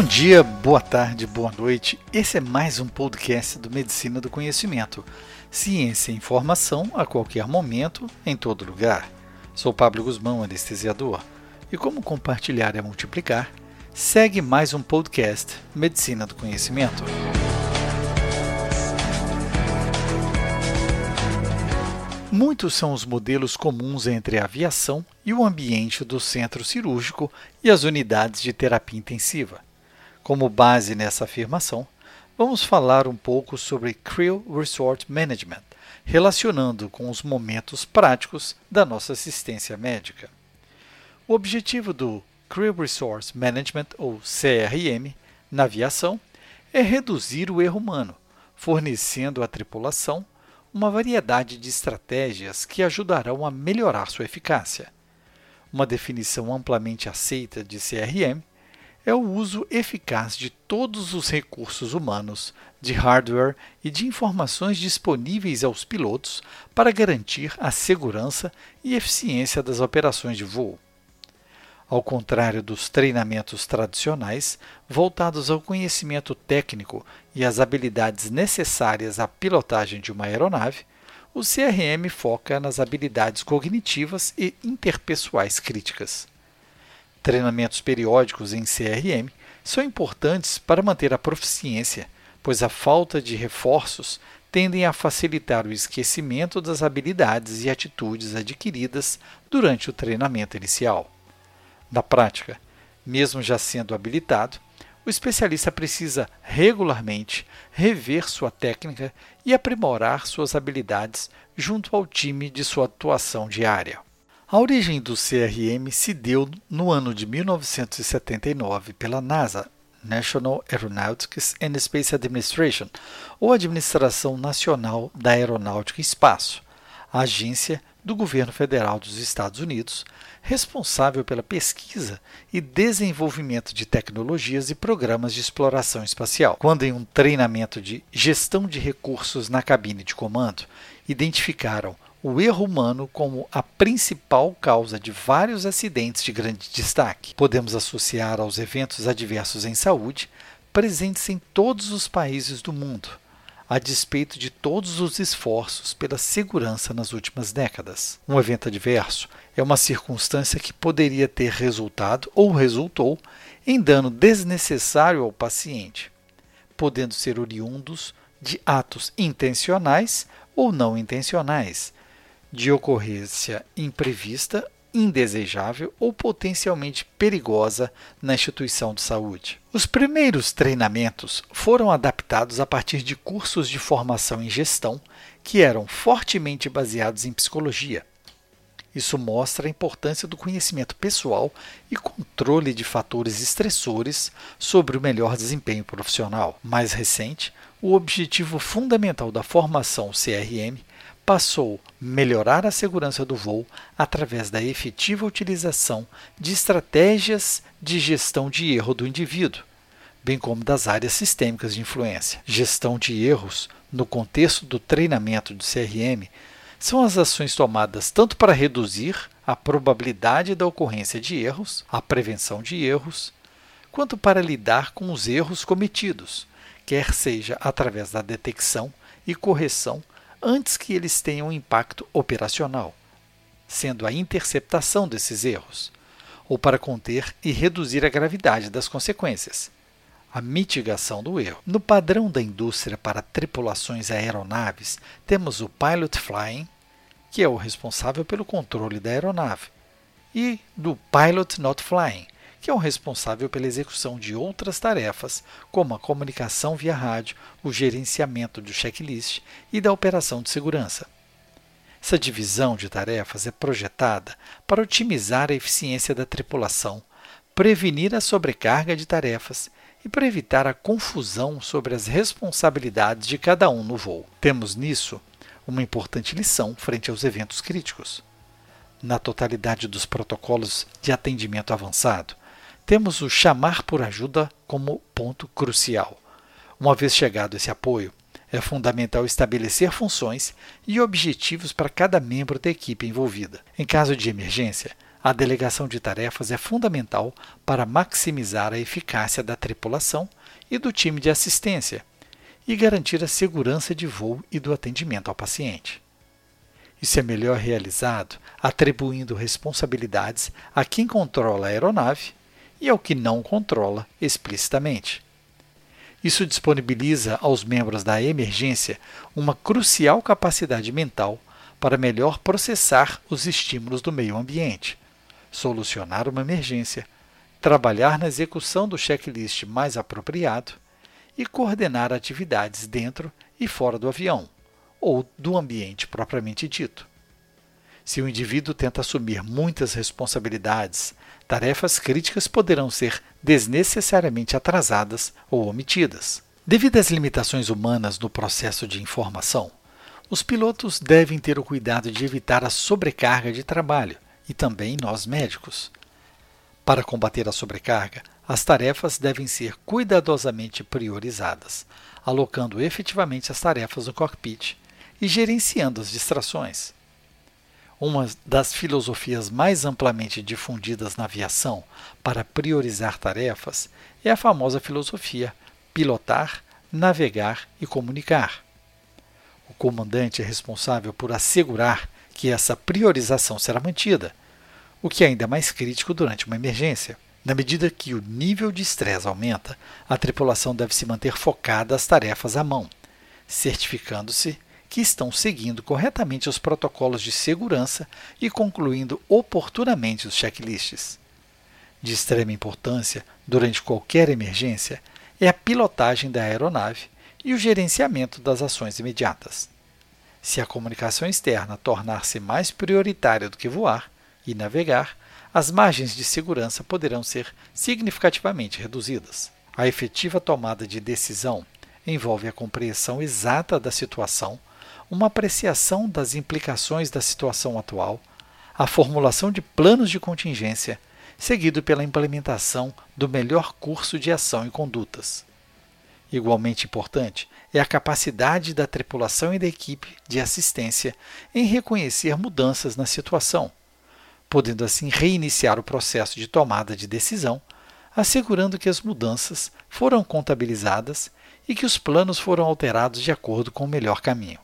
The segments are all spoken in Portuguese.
Bom dia, boa tarde, boa noite. Esse é mais um podcast do Medicina do Conhecimento. Ciência e informação a qualquer momento, em todo lugar. Sou Pablo Guzmão, anestesiador. E como compartilhar é multiplicar, segue mais um podcast Medicina do Conhecimento. Muitos são os modelos comuns entre a aviação e o ambiente do centro cirúrgico e as unidades de terapia intensiva. Como base nessa afirmação, vamos falar um pouco sobre Crew Resort Management, relacionando com os momentos práticos da nossa assistência médica. O objetivo do Crew Resource Management, ou CRM, na aviação é reduzir o erro humano, fornecendo à tripulação uma variedade de estratégias que ajudarão a melhorar sua eficácia. Uma definição amplamente aceita de CRM é o uso eficaz de todos os recursos humanos, de hardware e de informações disponíveis aos pilotos para garantir a segurança e eficiência das operações de voo. Ao contrário dos treinamentos tradicionais, voltados ao conhecimento técnico e às habilidades necessárias à pilotagem de uma aeronave, o CRM foca nas habilidades cognitivas e interpessoais críticas. Treinamentos periódicos em CRM são importantes para manter a proficiência, pois a falta de reforços tendem a facilitar o esquecimento das habilidades e atitudes adquiridas durante o treinamento inicial. Na prática, mesmo já sendo habilitado, o especialista precisa regularmente rever sua técnica e aprimorar suas habilidades junto ao time de sua atuação diária. A origem do CRM se deu no ano de 1979 pela NASA, National Aeronautics and Space Administration, ou Administração Nacional da Aeronáutica e Espaço, a agência do governo federal dos Estados Unidos, responsável pela pesquisa e desenvolvimento de tecnologias e programas de exploração espacial. Quando, em um treinamento de gestão de recursos na cabine de comando, identificaram o erro humano como a principal causa de vários acidentes de grande destaque. Podemos associar aos eventos adversos em saúde presentes em todos os países do mundo, a despeito de todos os esforços pela segurança nas últimas décadas. Um evento adverso é uma circunstância que poderia ter resultado ou resultou em dano desnecessário ao paciente, podendo ser oriundos de atos intencionais ou não intencionais de ocorrência imprevista, indesejável ou potencialmente perigosa na instituição de saúde. Os primeiros treinamentos foram adaptados a partir de cursos de formação em gestão que eram fortemente baseados em psicologia. Isso mostra a importância do conhecimento pessoal e controle de fatores estressores sobre o melhor desempenho profissional. Mais recente, o objetivo fundamental da formação CRM passou melhorar a segurança do voo através da efetiva utilização de estratégias de gestão de erro do indivíduo, bem como das áreas sistêmicas de influência. Gestão de erros, no contexto do treinamento de CRM, são as ações tomadas tanto para reduzir a probabilidade da ocorrência de erros, a prevenção de erros, quanto para lidar com os erros cometidos, quer seja através da detecção e correção antes que eles tenham impacto operacional, sendo a interceptação desses erros, ou para conter e reduzir a gravidade das consequências, a mitigação do erro. No padrão da indústria para tripulações aeronaves, temos o Pilot Flying, que é o responsável pelo controle da aeronave, e do Pilot Not Flying, que é o responsável pela execução de outras tarefas, como a comunicação via rádio, o gerenciamento do checklist e da operação de segurança. Essa divisão de tarefas é projetada para otimizar a eficiência da tripulação, prevenir a sobrecarga de tarefas e para evitar a confusão sobre as responsabilidades de cada um no voo. Temos nisso uma importante lição frente aos eventos críticos. Na totalidade dos protocolos de atendimento avançado, temos o chamar por ajuda como ponto crucial. Uma vez chegado esse apoio, é fundamental estabelecer funções e objetivos para cada membro da equipe envolvida. Em caso de emergência, a delegação de tarefas é fundamental para maximizar a eficácia da tripulação e do time de assistência e garantir a segurança de voo e do atendimento ao paciente. Isso é melhor realizado atribuindo responsabilidades a quem controla a aeronave e ao que não controla explicitamente. Isso disponibiliza aos membros da emergência uma crucial capacidade mental para melhor processar os estímulos do meio ambiente, solucionar uma emergência, trabalhar na execução do checklist mais apropriado e coordenar atividades dentro e fora do avião, ou do ambiente propriamente dito. Se o indivíduo tenta assumir muitas responsabilidades, tarefas críticas poderão ser desnecessariamente atrasadas ou omitidas. Devido às limitações humanas no processo de informação, os pilotos devem ter o cuidado de evitar a sobrecarga de trabalho e também nós médicos. Para combater a sobrecarga, as tarefas devem ser cuidadosamente priorizadas, alocando efetivamente as tarefas no cockpit e gerenciando as distrações. Uma das filosofias mais amplamente difundidas na aviação para priorizar tarefas é a famosa filosofia pilotar, navegar e comunicar. O comandante é responsável por assegurar que essa priorização será mantida, o que é ainda mais crítico durante uma emergência. Na medida que o nível de estresse aumenta, a tripulação deve se manter focada às tarefas à mão, certificando-se que estão seguindo corretamente os protocolos de segurança e concluindo oportunamente os checklists. De extrema importância, durante qualquer emergência, é a pilotagem da aeronave e o gerenciamento das ações imediatas. Se a comunicação externa tornar-se mais prioritária do que voar, e navegar, as margens de segurança poderão ser significativamente reduzidas. A efetiva tomada de decisão envolve a compreensão exata da situação, uma apreciação das implicações da situação atual, a formulação de planos de contingência, seguido pela implementação do melhor curso de ação e condutas. Igualmente importante é a capacidade da tripulação e da equipe de assistência em reconhecer mudanças na situação podendo assim reiniciar o processo de tomada de decisão, assegurando que as mudanças foram contabilizadas e que os planos foram alterados de acordo com o melhor caminho.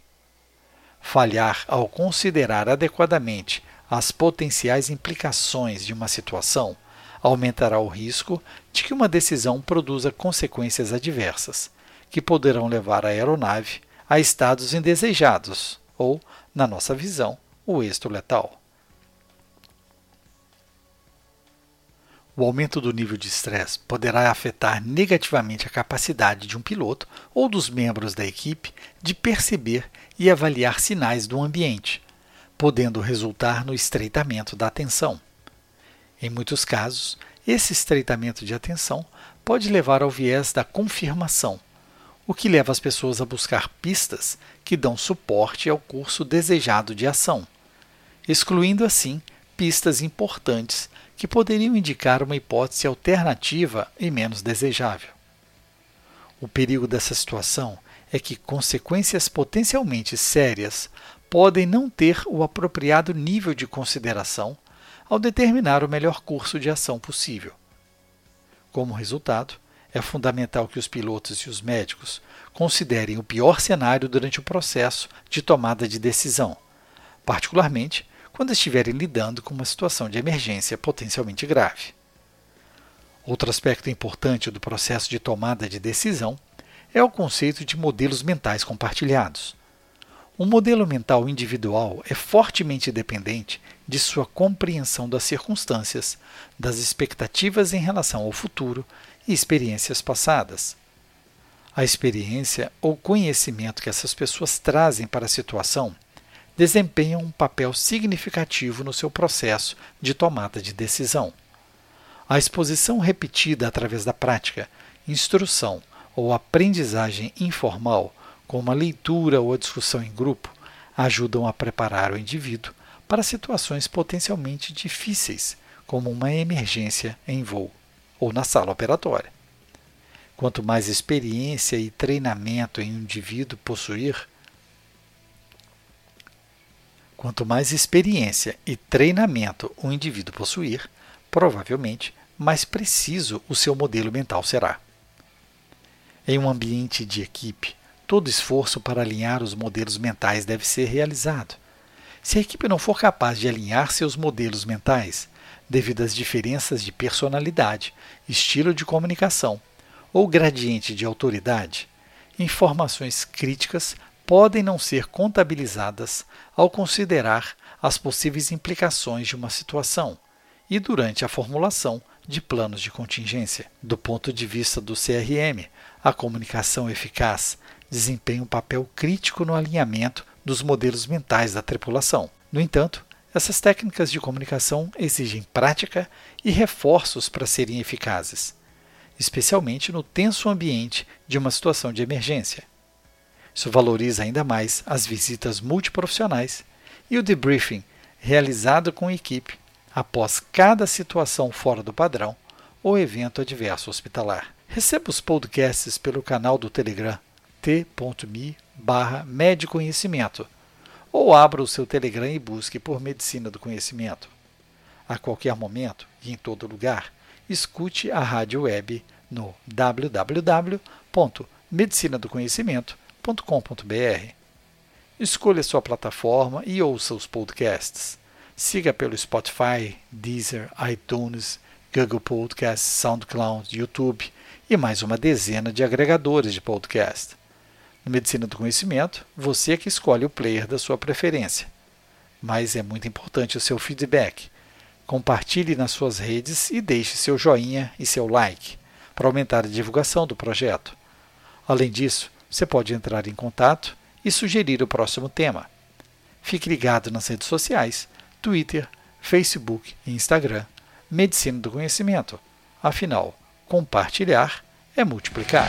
Falhar ao considerar adequadamente as potenciais implicações de uma situação aumentará o risco de que uma decisão produza consequências adversas, que poderão levar a aeronave a estados indesejados ou, na nossa visão, o êxito letal. O aumento do nível de estresse poderá afetar negativamente a capacidade de um piloto ou dos membros da equipe de perceber e avaliar sinais do ambiente, podendo resultar no estreitamento da atenção. Em muitos casos, esse estreitamento de atenção pode levar ao viés da confirmação, o que leva as pessoas a buscar pistas que dão suporte ao curso desejado de ação, excluindo assim pistas importantes que poderiam indicar uma hipótese alternativa e menos desejável. O perigo dessa situação é que consequências potencialmente sérias podem não ter o apropriado nível de consideração ao determinar o melhor curso de ação possível. Como resultado, é fundamental que os pilotos e os médicos considerem o pior cenário durante o processo de tomada de decisão, particularmente quando estiverem lidando com uma situação de emergência potencialmente grave. Outro aspecto importante do processo de tomada de decisão é o conceito de modelos mentais compartilhados. Um modelo mental individual é fortemente dependente de sua compreensão das circunstâncias, das expectativas em relação ao futuro e experiências passadas. A experiência ou conhecimento que essas pessoas trazem para a situação desempenham um papel significativo no seu processo de tomada de decisão. A exposição repetida através da prática, instrução ou aprendizagem informal, como a leitura ou a discussão em grupo, ajudam a preparar o indivíduo para situações potencialmente difíceis, como uma emergência em voo ou na sala operatória. Quanto mais experiência e treinamento em um indivíduo possuir, Quanto mais experiência e treinamento o indivíduo possuir, provavelmente mais preciso o seu modelo mental será. Em um ambiente de equipe, todo esforço para alinhar os modelos mentais deve ser realizado. Se a equipe não for capaz de alinhar seus modelos mentais, devido às diferenças de personalidade, estilo de comunicação ou gradiente de autoridade, informações críticas podem não ser contabilizadas ao considerar as possíveis implicações de uma situação e durante a formulação de planos de contingência. Do ponto de vista do CRM, a comunicação eficaz desempenha um papel crítico no alinhamento dos modelos mentais da tripulação. No entanto, essas técnicas de comunicação exigem prática e reforços para serem eficazes, especialmente no tenso ambiente de uma situação de emergência. Isso valoriza ainda mais as visitas multiprofissionais e o debriefing realizado com a equipe após cada situação fora do padrão ou evento adverso hospitalar. Receba os podcasts pelo canal do Telegram t.me Conhecimento ou abra o seu Telegram e busque por Medicina do Conhecimento. A qualquer momento e em todo lugar, escute a rádio web no www.medicinadoconhecimento.com.br. Escolha sua plataforma e ouça os podcasts. Siga pelo Spotify, Deezer, iTunes, Google Podcasts, SoundCloud, YouTube e mais uma dezena de agregadores de podcast. No Medicina do Conhecimento, você é que escolhe o player da sua preferência. Mas é muito importante o seu feedback. Compartilhe nas suas redes e deixe seu joinha e seu like para aumentar a divulgação do projeto. Além disso, você pode entrar em contato e sugerir o próximo tema. Fique ligado nas redes sociais, Twitter, Facebook e Instagram, Medicina do Conhecimento. Afinal, compartilhar é multiplicar.